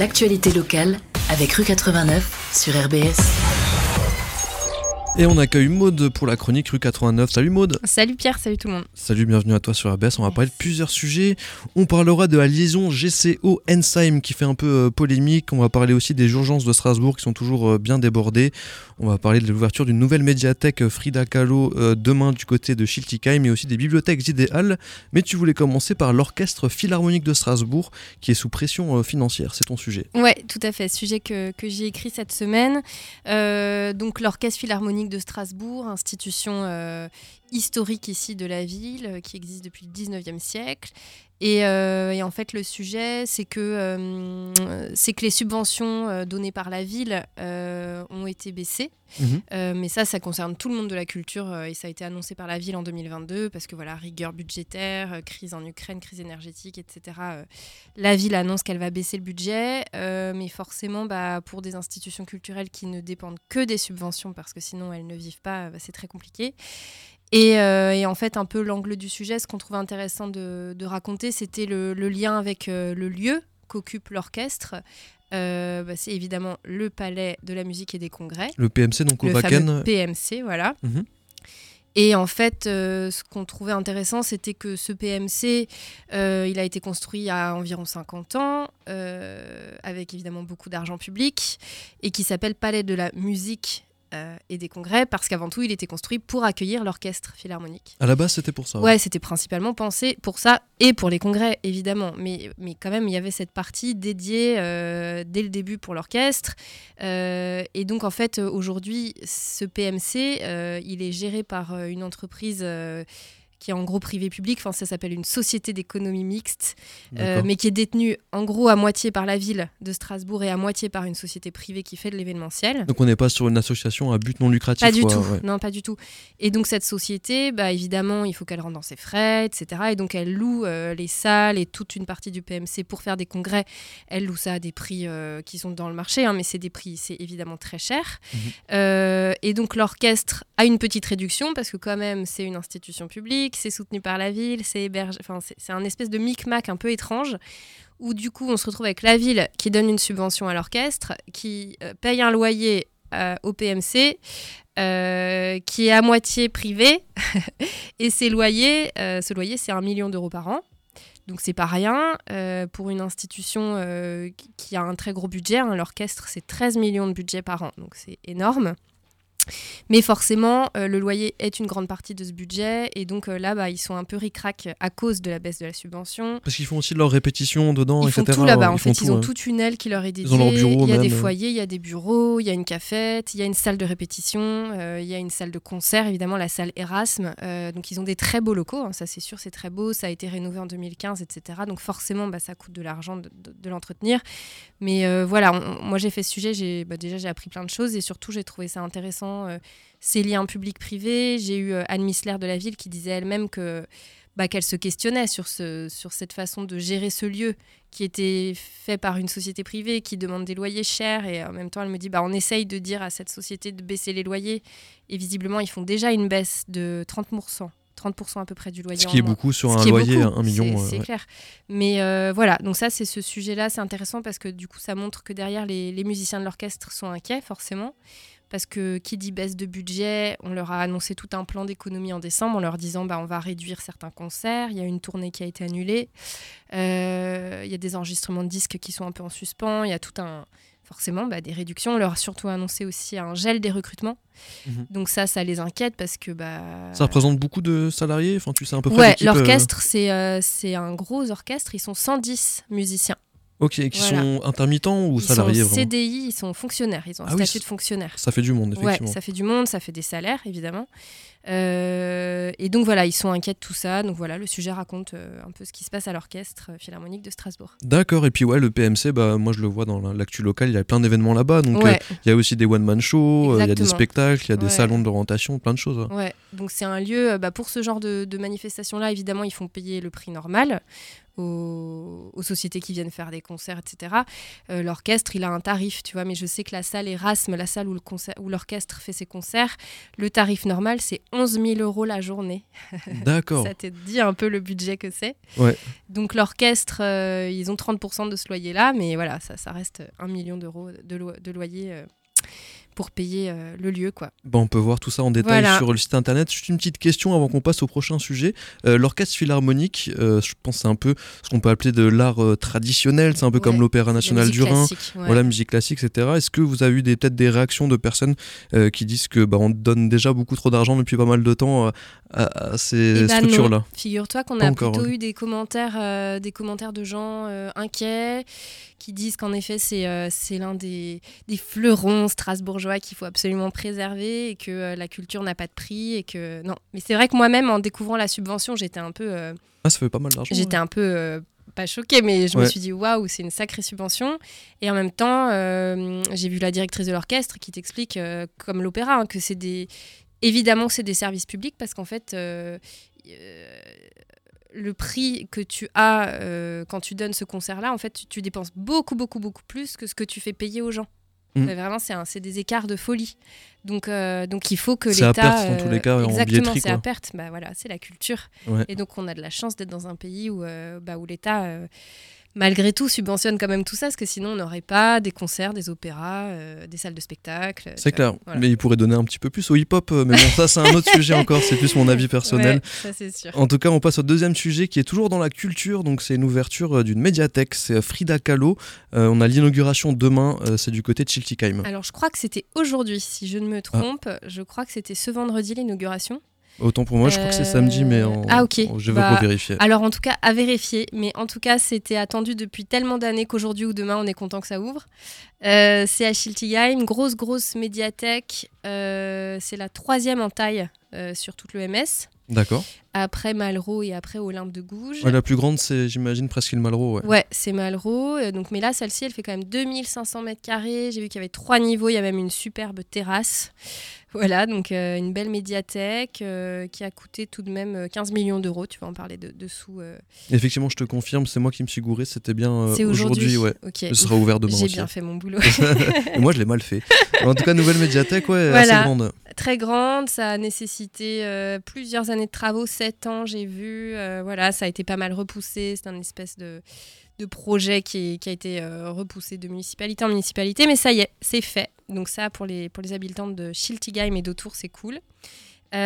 l'actualité locale avec Rue 89 sur RBS. Et on accueille Maude pour la chronique rue 89. Salut Maude Salut Pierre, salut tout le monde Salut, bienvenue à toi sur ABS. On va parler de plusieurs sujets. On parlera de la liaison GCO-Ensheim qui fait un peu euh, polémique. On va parler aussi des urgences de Strasbourg qui sont toujours euh, bien débordées. On va parler de l'ouverture d'une nouvelle médiathèque euh, Frida Kahlo demain du côté de Schiltigheim mais aussi des bibliothèques idéales. Mais tu voulais commencer par l'Orchestre Philharmonique de Strasbourg qui est sous pression financière. C'est ton sujet. Ouais, tout à fait. Sujet que, que j'ai écrit cette semaine. donc l'Orchestre Philharmonique de Strasbourg, institution euh, historique ici de la ville, euh, qui existe depuis le 19e siècle. Euh, et, en fait, le sujet, c'est que, c'est que les subventions données par la ville ont été baissées. Mhm. mais ça, ça concerne tout le monde de la culture et ça a été annoncé par la ville en 2022 parce que voilà, rigueur budgétaire, crise en Ukraine, crise énergétique, etc. la ville annonce qu'elle va baisser le budget, mais forcément, bah, pour des institutions culturelles qui ne dépendent que des subventions parce que sinon elles ne vivent pas, bah, c'est très compliqué. Euh, et, en fait, un peu l'angle du sujet, ce qu'on trouvait intéressant de, raconter, c'était le, lien avec euh, le lieu qu'occupe l'orchestre. Euh, bah, c'est évidemment le Palais de la musique et des congrès. Le PMC, donc au le fameux PMC, voilà. Mhm. Et en fait, ce qu'on trouvait intéressant, c'était que ce PMC, il a été construit il y a environ 50 ans, avec évidemment beaucoup d'argent public, et qui s'appelle Palais de la musique euh, et des congrès, parce qu'avant tout, il était construit pour accueillir l'orchestre philharmonique. À la base, c'était pour ça Ouais, c'était principalement pensé pour ça, et pour les congrès, évidemment. Mais, mais quand même, il y avait cette partie dédiée euh, dès le début pour l'orchestre. Euh, et donc, en fait, aujourd'hui, ce PMC, il est géré par une entreprise qui est en gros privé-public. Enfin, ça s'appelle une société d'économie mixte, euh, mais qui est détenue en gros à moitié par la ville de Strasbourg et à moitié par une société privée qui fait de l'événementiel. Donc on n'est pas sur une association à but non lucratif. Pas du tout. Non, pas du tout. Et donc cette société, bah, évidemment, il faut qu'elle rende dans ses frais, etc. Et donc elle loue euh, les salles et toute une partie du PMC pour faire des congrès. Elle loue ça à des prix euh, qui sont dans le marché, hein, mais c'est des prix, c'est évidemment très cher. Mhm. et donc l'orchestre a une petite réduction parce que quand même c'est une institution publique c'est soutenu par la ville, c'est hébergé. Enfin, c'est un espèce de micmac un peu étrange où du coup on se retrouve avec la ville qui donne une subvention à l'orchestre, qui euh, paye un loyer euh, au PMC, euh, qui est à moitié privé, et loyers, ce loyer c'est un million d'euros par an. Donc c'est pas rien pour une institution qui a un très gros budget. Hein, l'orchestre c'est 13 millions de budget par an, donc c'est énorme. Mais forcément, euh, le loyer est une grande partie de ce budget. Et donc euh, là, bah, ils sont un peu ric-rac à cause de la baisse de la subvention. Parce qu'ils font aussi de leurs répétitions dedans, ils etc. Font tout là-bas. En fait, ils ont toute une aile qui leur est dédiée. il y a des foyers, il y a des bureaux, il y a une cafette, il y a une salle de répétition, euh, il y a une salle de concert, évidemment, la salle Erasme. donc ils ont des très beaux locaux, hein, ça c'est sûr, c'est très beau. Ça a été rénové en 2015, etc. Donc forcément, bah, ça coûte de l'argent de, l'entretenir. Mais voilà, moi j'ai fait ce sujet, bah, déjà j'ai appris plein de choses et surtout j'ai trouvé ça intéressant euh, ces liens public-privé. J'ai eu euh, Anne Missler de la ville qui disait elle-même que bah, qu'elle se questionnait sur, ce, sur cette façon de gérer ce lieu qui était fait par une société privée qui demande des loyers chers et en même temps elle me dit bah on essaye de dire à cette société de baisser les loyers et visiblement ils font déjà une baisse de 30%. 30% à peu près du loyer. Ce qui est beaucoup sur un loyer, un million. C'est clair. Mais voilà, donc ça, c'est ce sujet-là, c'est intéressant parce que du coup, ça montre que derrière, les, les musiciens de l'orchestre sont inquiets, forcément parce que qui dit baisse de budget, on leur a annoncé tout un plan d'économie en décembre en leur disant bah, on va réduire certains concerts, il y a une tournée qui a été annulée, euh, il y a des enregistrements de disques qui sont un peu en suspens, il y a tout un forcément bah, des réductions. On leur a surtout annoncé aussi un gel des recrutements. Mhm. Donc ça, ça les inquiète parce que... Bah... Ça représente beaucoup de salariés? Enfin, tu sais un peu Ouais, euh, l'orchestre, c'est euh, c'est un gros orchestre. Ils sont 110 musiciens. Ok, qui sont intermittents ou salariés Ils sont CDI, ils sont fonctionnaires, ils ont un ah statut de fonctionnaire. Ça fait du monde, effectivement. Ouais, ça fait du monde, ça fait des salaires, évidemment. Euh, et donc voilà, ils sont inquiets de tout ça. Donc voilà, le sujet raconte euh, un peu ce qui se passe à l'orchestre philharmonique de Strasbourg. D'accord, et puis ouais, le PMC, bah, moi je le vois dans l'actu local, il y a plein d'événements là-bas. Donc euh, il y a aussi des one-man shows, il y a des spectacles, il y a des salons d'orientation, plein de choses. Ouais, donc c'est un lieu, bah, pour ce genre de, de manifestation-là, évidemment, ils font payer le prix normal aux, aux sociétés qui viennent faire des concerts, etc. Euh, l'orchestre, il a un tarif, tu vois, mais je sais que la salle Erasme, la salle où le concert- où l'orchestre fait ses concerts, le tarif normal, c'est 11 000 euros la journée. D'accord. Ça te dit un peu le budget que c'est. Ouais. Donc l'orchestre, euh, ils ont 30% de ce loyer-là, mais voilà, ça, ça reste un million d'euros de, lo- de loyer euh, pour payer euh, le lieu, quoi. Bah, on peut voir tout ça en détail Voilà. sur le site internet. Juste une petite question avant qu'on passe au prochain sujet. Euh, L'orchestre philharmonique, euh, je pense que c'est un peu ce qu'on peut appeler de l'art traditionnel. C'est un peu Ouais, comme l'Opéra national du Rhin. ouais. Voilà, musique classique, etc. Est-ce que vous avez eu peut-être des réactions de personnes qui disent que bah, on donne déjà beaucoup trop d'argent depuis pas mal de temps à, à ces Eh ben structures-là? Figure-toi qu'on a encore, plutôt eu des commentaires, des commentaires de gens inquiets qui disent qu'en effet c'est c'est l'un des, des fleurons strasbourgeois qu'il faut absolument préserver et que euh, la culture n'a pas de prix et que non. Mais c'est vrai que moi-même en découvrant la subvention j'étais un peu euh, Ah, ça fait pas mal d'argent. j'étais un peu euh, pas choquée mais je me suis dit waouh c'est une sacrée subvention et en même temps j'ai vu la directrice de l'orchestre qui t'explique comme l'opéra hein, que c'est des évidemment c'est des services publics parce qu'en fait le prix que tu as euh, quand tu donnes ce concert-là, en fait, tu, tu dépenses beaucoup, beaucoup, beaucoup plus que ce que tu fais payer aux gens. Mm. Euh, Vraiment, c'est des écarts de folie. Donc, euh, donc il faut que C'est à l'État. perte, dans tous les cas, en exactement, c'est à perte. Bah voilà, c'est la culture. Ouais. Et donc, on a de la chance d'être dans un pays où, euh, bah, où l'État, euh, malgré tout, subventionne quand même tout ça, parce que sinon, on n'aurait pas des concerts, des opéras, euh, des salles de spectacle. C'est clair, voilà. mais il pourrait donner un petit peu plus au hip-hop, euh, mais bon, ça c'est un autre sujet encore, c'est plus mon avis personnel. Ouais, ça, c'est sûr. En tout cas, on passe au deuxième sujet qui est toujours dans la culture. Donc, c'est une ouverture euh, d'une médiathèque. C'est Frida Kahlo. Euh, on a l'inauguration demain. euh, c'est du côté de Schiltigheim. Alors, je crois que c'était aujourd'hui, si je ne me trompe. Je crois que c'était ce vendredi l'inauguration. Autant pour moi, je crois que c'est Euh, samedi, mais en- ah, ok. je vais Bah, revérifier. Alors, en tout cas, à vérifier. Mais en tout cas, c'était attendu depuis tellement d'années qu'aujourd'hui ou demain, on est content que ça ouvre. Euh, c'est à Schiltigheim, grosse, grosse médiathèque. Euh, c'est la troisième en taille euh, sur toute le MS. D'accord. Après Malraux et après Olympe de Gouges. Ouais, la plus grande, c'est, j'imagine, presque le Malraux. Ouais. Ouais, c'est Malraux. Euh, Donc, mais là, celle-ci, elle fait quand même 2500 mètres carrés. J'ai vu qu'il y avait trois niveaux. Il y a même une superbe terrasse. Voilà, donc euh, une belle médiathèque euh, qui a coûté tout de même euh, 15 millions d'euros. Tu vas en parler de, dessous. euh. Effectivement, je te confirme, c'est moi qui me suis gouré. C'était bien c'est aujourd'hui. ouais. Ok. Ce sera ouvert demain J'ai bien fait mon boulot. Moi, je l'ai mal fait. en tout cas, nouvelle médiathèque, ouais, Voilà. assez grande. Très grande, ça a nécessité euh, plusieurs années de travaux, 7 ans, j'ai vu. Euh, voilà, ça a été pas mal repoussé. C'est un espèce de, projet qui, a été euh, repoussé de municipalité en municipalité. Mais ça y est, c'est fait. Donc ça, pour les, pour habitants de Schiltigheim et d'autour, c'est cool. Et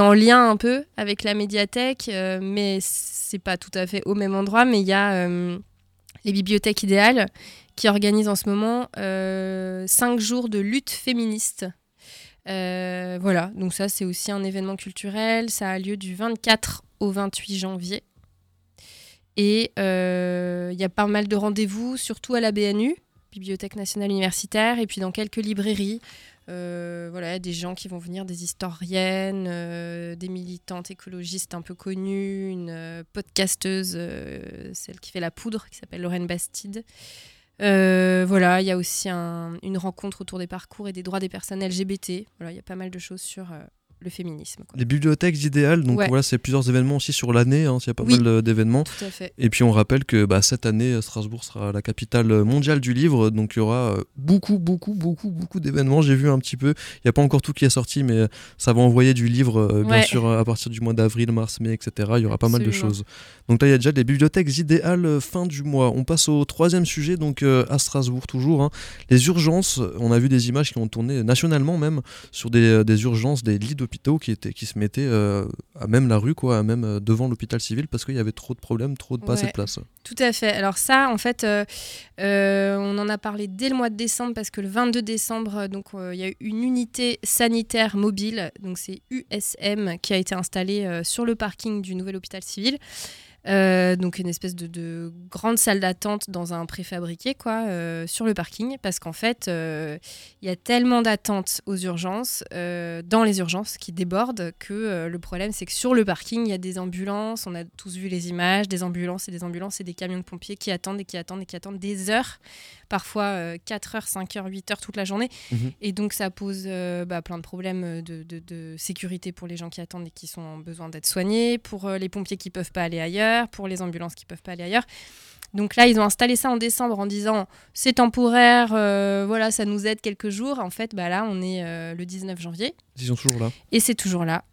en lien un peu avec la médiathèque, mais c'est pas tout à fait au même endroit, mais il y a les bibliothèques idéales qui organisent en ce moment 5 jours de lutte féministe. Euh, voilà, donc ça c'est aussi un événement culturel, ça a lieu du 24 au 28 janvier. Et euh, il y a pas mal de rendez-vous, surtout à la BNU, Bibliothèque nationale universitaire, et puis dans quelques librairies. Euh, voilà, des gens qui vont venir, des historiennes, des militantes écologistes un peu connues, une podcasteuse, celle qui fait la poudre, qui s'appelle Lorraine Bastide. Euh, voilà, il y a aussi un- une rencontre autour des parcours et des droits des personnes LGBT. Voilà, il y a pas mal de choses sur euh, le féminisme. quoi. Les bibliothèques idéales, donc Ouais. voilà, c'est plusieurs événements aussi sur l'année. hein, Il y a pas Oui. mal euh, d'événements. Et puis on rappelle que bah, cette année, euh, Strasbourg sera la capitale mondiale du livre, donc il y aura euh, beaucoup, beaucoup, beaucoup, beaucoup d'événements. J'ai vu un petit peu, il n'y a pas encore tout qui est sorti, mais euh, ça va envoyer du livre, euh, bien Ouais. sûr, euh, à partir du mois d'avril, mars, mai, etc. Il y aura pas mal de choses. Donc là, il y a déjà des bibliothèques idéales euh, fin du mois. On passe au troisième sujet, donc euh, à Strasbourg toujours. hein. Les urgences, on a vu des images qui ont tourné nationalement même sur des, euh, des urgences, des lits qui, étaient, qui se mettaient euh, à même la rue, quoi, à même euh, devant l'hôpital civil parce qu'il y avait trop de problèmes, trop de pas assez de Ouais. place. Tout à fait. Alors ça, en fait, euh, on en a parlé dès le mois de décembre parce que le 22 décembre, donc il y a eu une unité sanitaire mobile, donc c'est USM, qui a été installée sur le parking du nouvel hôpital civil. Euh, donc une espèce de, de grande salle d'attente dans un préfabriqué quoi euh, sur le parking. Parce qu'en fait euh, il y a tellement d'attentes aux urgences dans les urgences qui débordent que le problème c'est que sur le parking il y a des ambulances. On a tous vu les images des ambulances et des ambulances et des camions de pompiers qui attendent et qui attendent et qui attendent des heures parfois euh, 4 heures 5 heures 8 heures toute la journée. Mhm. et donc ça pose bah, plein de problèmes de, de- de sécurité pour les gens qui attendent et qui sont en besoin d'être soignés pour les pompiers qui peuvent pas aller ailleurs pour les ambulances qui peuvent pas aller ailleurs. Donc là, ils ont installé ça en décembre en disant c'est temporaire, euh, voilà, ça nous aide quelques jours. En fait, bah là, on est euh, le 19 janvier. Ils sont toujours là. Et c'est toujours là.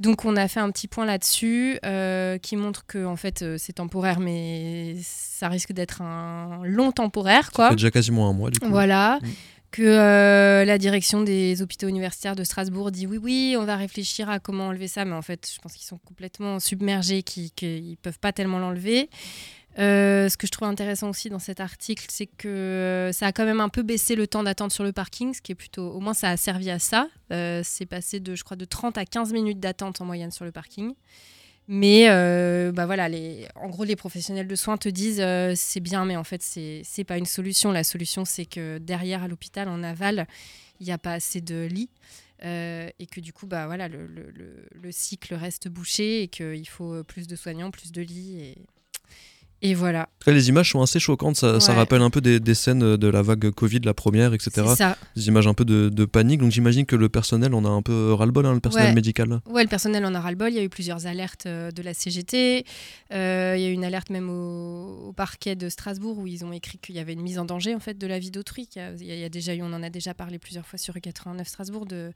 Donc on a fait un petit point là-dessus euh, qui montre que en fait c'est temporaire, mais ça risque d'être un long temporaire, quoi. Ça fait déjà quasiment un mois du coup. Voilà. Mm. Que la direction des hôpitaux universitaires de Strasbourg dit oui, oui, on va réfléchir à comment enlever ça, mais en fait, je pense qu'ils sont complètement submergés, qu'ils ne peuvent pas tellement l'enlever. Euh, ce que je trouve intéressant aussi dans cet article, c'est que ça a quand même un peu baissé le temps d'attente sur le parking, ce qui est plutôt, au moins ça a servi à ça. Euh, c'est passé de, je crois, de 30 à 15 minutes d'attente en moyenne sur le parking. Mais euh, bah voilà, les, en gros, les professionnels de soins te disent c'est bien, mais en fait, c'est n'est pas une solution. La solution, c'est que derrière, à l'hôpital, en aval, il n'y a pas assez de lits. et que du coup, bah, voilà, le, le, le cycle reste bouché et qu'il faut plus de soignants, plus de lits. Et voilà. Les images sont assez choquantes, ça, ça rappelle un peu des, des, scènes de la vague Covid, la première, etc. Ça. Des images un peu de, de panique, donc j'imagine que le personnel en a un peu ras-le-bol, hein, le personnel ouais. médical. Ouais, le personnel en a ras-le-bol, il y a eu plusieurs alertes euh, de la CGT, euh, il y a eu une alerte même au, au, parquet de Strasbourg où ils ont écrit qu'il y avait une mise en danger en fait de la vie d'autrui. Il, il, y a déjà eu, on en a déjà parlé plusieurs fois sur 89 Strasbourg, de,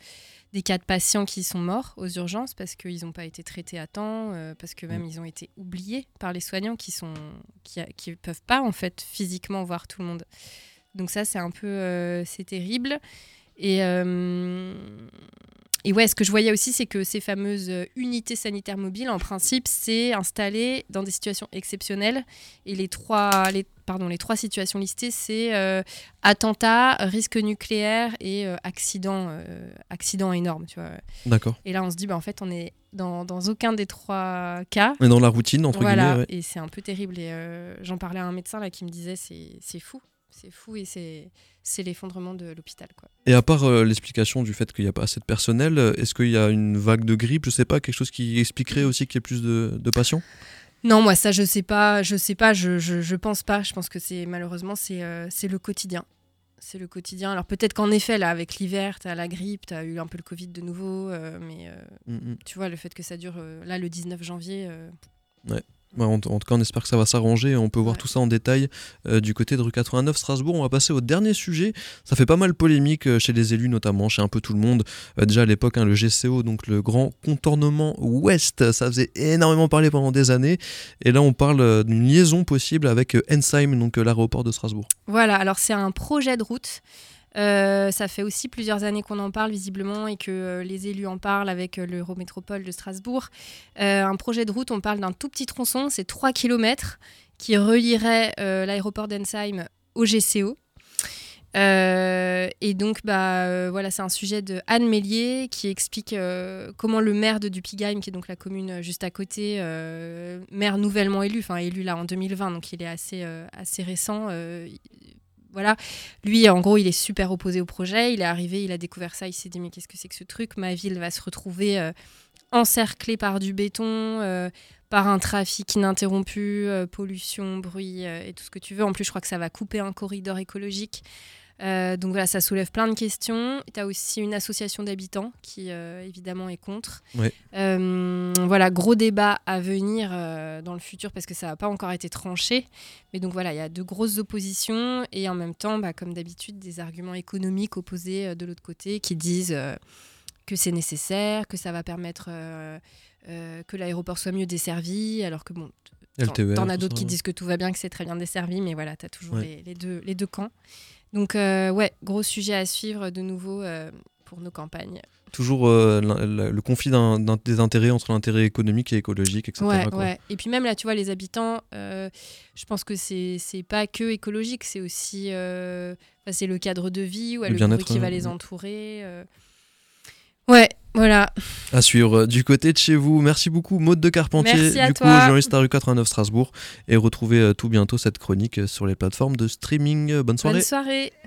des cas de patients qui sont morts aux urgences parce qu'ils n'ont pas été traités à temps, euh, parce que même mmh. ils ont été oubliés par les soignants qui sont... Qui, qui peuvent pas en fait physiquement voir tout le monde. Donc ça c'est un peu euh, c'est terrible et euh, et ouais, ce que je voyais aussi, c'est que ces fameuses unités sanitaires mobiles, en principe, c'est installé dans des situations exceptionnelles. Et les trois, les, pardon, les trois situations listées, c'est euh, attentat, risque nucléaire et euh, accident, euh, accident énorme. Tu vois. D'accord. Et là, on se dit, bah, en fait, on est dans, dans aucun des trois cas. Est dans la routine, entre voilà. guillemets. Ouais. Et c'est un peu terrible. Et j'en parlais à un médecin là, qui me disait, c'est fou. C'est fou et c'est c'est l'effondrement de l'hôpital. Et à part euh, l'explication du fait qu'il n'y a pas assez de personnel, est-ce qu'il y a une vague de grippe Je sais pas, quelque chose qui expliquerait aussi qu'il y ait plus de, de patients? Non, moi ça je sais pas, je sais pas, je, je, je pense pas. Je pense que c'est malheureusement c'est euh, le quotidien. C'est le quotidien. Alors peut-être qu'en effet, là, avec l'hiver, tu as la grippe, tu as eu un peu le Covid de nouveau, euh, mais mm -hmm. tu vois, le fait que ça dure, là, le 19 janvier... ouais. En, en, tout cas, on espère que ça va s'arranger. On peut voir ouais. tout ça en détail euh, du côté de rue 89 Strasbourg. On va passer au dernier sujet. Ça fait pas mal polémique euh, chez les élus, notamment chez un peu tout le monde. Euh, déjà à l'époque, hein, le GCO, donc le grand contournement ouest, ça faisait énormément parler pendant des années. Et là, on parle d'une liaison possible avec Ensheim, donc l'aéroport de Strasbourg. Voilà, alors c'est un projet de route. Euh, ça fait aussi plusieurs années qu'on en parle visiblement et que euh, les élus en parlent avec euh, l'Eurométropole de Strasbourg. un projet de route, on parle d'un tout petit tronçon, c'est 3 km, qui relierait l'aéroport d'Ensheim au GCO. et donc, bah, voilà, c'est un sujet de Anne Mélier qui explique comment le maire de Dupigheim, qui est donc la commune juste à côté, maire nouvellement élu, enfin élu là en 2020, donc il est assez, assez récent, voilà. Lui, en gros, il est super opposé au projet. Il est arrivé, il a découvert ça, il s'est dit mais qu'est-ce que c'est que ce truc? Ma ville va se retrouver euh, encerclée par du béton, euh, par un trafic ininterrompu, euh, pollution, bruit et tout ce que tu veux. En plus, je crois que ça va couper un corridor écologique. Donc voilà, ça soulève plein de questions. Tu as aussi une association d'habitants qui, évidemment, est contre. Ouais. Euh, voilà, gros débat à venir dans le futur parce que ça n'a pas encore été tranché. Mais donc voilà, il y a de grosses oppositions et en même temps, bah, comme d'habitude, des arguments économiques opposés de l'autre côté qui disent que c'est nécessaire, que ça va permettre que l'aéroport soit mieux desservi, alors que bon. T'en as d'autres qui disent que tout va bien, que c'est très bien desservi, mais voilà, tu as toujours ouais. les, les, deux, les deux camps. Donc, euh, ouais, gros sujet à suivre de nouveau euh, pour nos campagnes. Toujours euh, le, le conflit des intérêts entre l'intérêt économique et écologique, etc. Ouais, ouais. Et puis même là, tu vois, les habitants, je pense que c'est pas que écologique, c'est aussi c'est le cadre de vie ou le, le bruit qui va les entourer. Ouais, voilà. À suivre du côté de chez vous. Merci beaucoup, Maude de Carpentier, Merci à du toi. coup, journaliste à rue 89 Strasbourg. Et retrouvez tout bientôt cette chronique sur les plateformes de streaming. Bonne soirée. Bonne soirée.